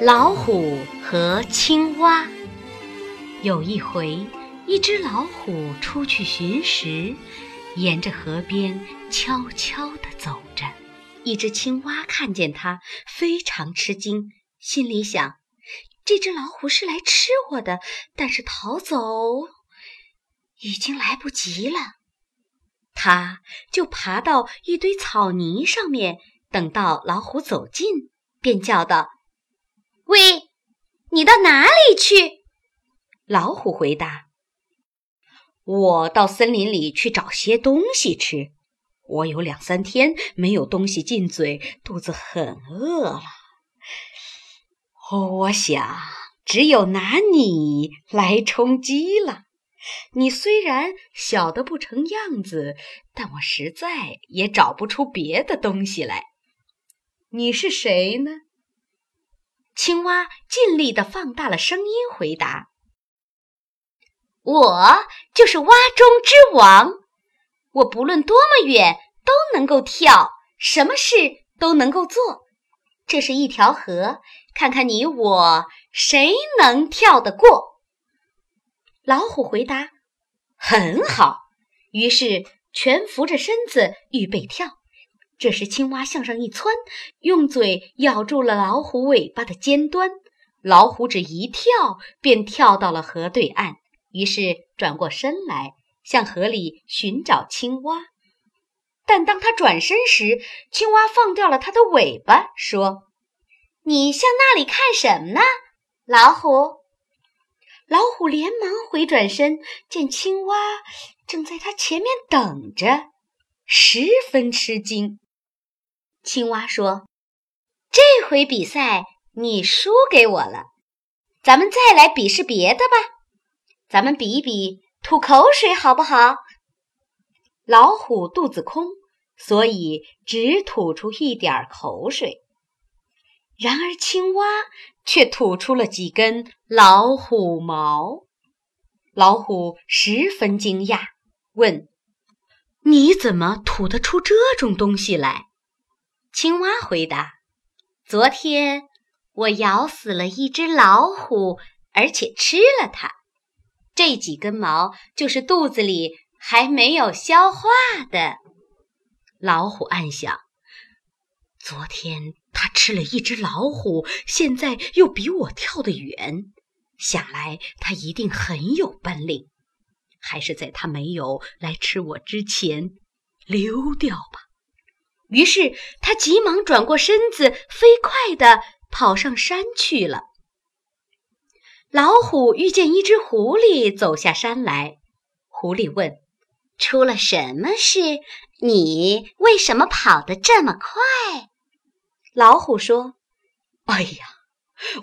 老虎和青蛙。有一回，一只老虎出去寻食，沿着河边悄悄地走着。一只青蛙看见它，非常吃惊，心里想：这只老虎是来吃我的，但是逃走已经来不及了。它就爬到一堆草泥上面，等到老虎走近，便叫道。喂，你到哪里去？老虎回答：“我到森林里去找些东西吃。我有两三天没有东西进嘴，肚子很饿了。我想只有拿你来充饥了。你虽然小的不成样子，但我实在也找不出别的东西来。你是谁呢？”青蛙尽力地放大了声音回答：“我就是蛙中之王，我不论多么远都能够跳，什么事都能够做。这是一条河，看看你我谁能跳得过？”老虎回答：“很好。”于是全扶着身子预备跳。这时，青蛙向上一窜，用嘴咬住了老虎尾巴的尖端。老虎只一跳，便跳到了河对岸。于是转过身来，向河里寻找青蛙。但当他转身时，青蛙放掉了它的尾巴，说：“你向那里看什么呢，老虎？”老虎连忙回转身，见青蛙正在他前面等着，十分吃惊。青蛙说：“这回比赛你输给我了，咱们再来比试别的吧。咱们比一比吐口水好不好？”老虎肚子空，所以只吐出一点口水。然而青蛙却吐出了几根老虎毛。老虎十分惊讶，问：“你怎么吐得出这种东西来？”青蛙回答：“昨天我咬死了一只老虎，而且吃了它。这几根毛就是肚子里还没有消化的。”老虎暗想：“昨天他吃了一只老虎，现在又比我跳得远，想来他一定很有本领。还是在他没有来吃我之前溜掉吧。”于是他急忙转过身子，飞快地跑上山去了。老虎遇见一只狐狸走下山来，狐狸问：“出了什么事？你为什么跑得这么快？”老虎说：“哎呀，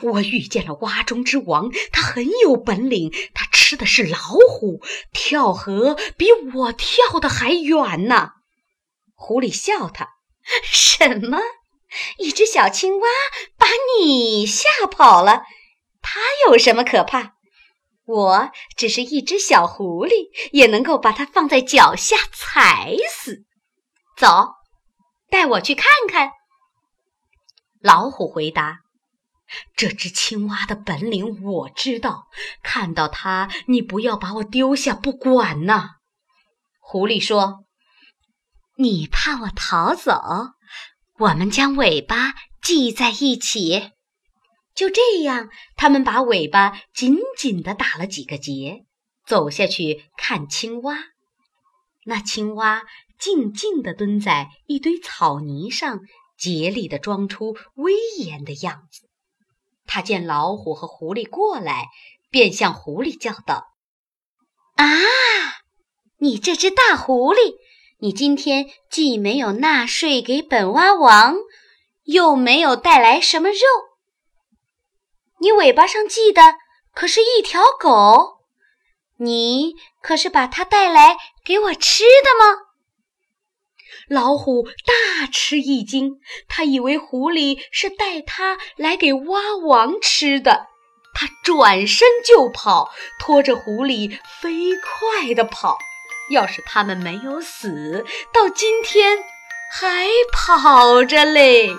我遇见了蛙中之王，他很有本领，他吃的是老虎，跳河比我跳的还远呢。”狐狸笑他。什么？一只小青蛙把你吓跑了？它有什么可怕？我只是一只小狐狸，也能够把它放在脚下踩死。走，带我去看看。老虎回答：“这只青蛙的本领我知道，看到它，你不要把我丢下不管呐。”狐狸说。你怕我逃走？我们将尾巴系在一起。就这样，他们把尾巴紧紧地打了几个结，走下去看青蛙。那青蛙静静地蹲在一堆草泥上，竭力地装出威严的样子。他见老虎和狐狸过来，便向狐狸叫道：“啊，你这只大狐狸！”你今天既没有纳税给本蛙王，又没有带来什么肉。你尾巴上系的可是一条狗，你可是把它带来给我吃的吗？老虎大吃一惊，他以为狐狸是带它来给蛙王吃的，他转身就跑，拖着狐狸飞快地跑。要是他们没有死，到今天还跑着嘞。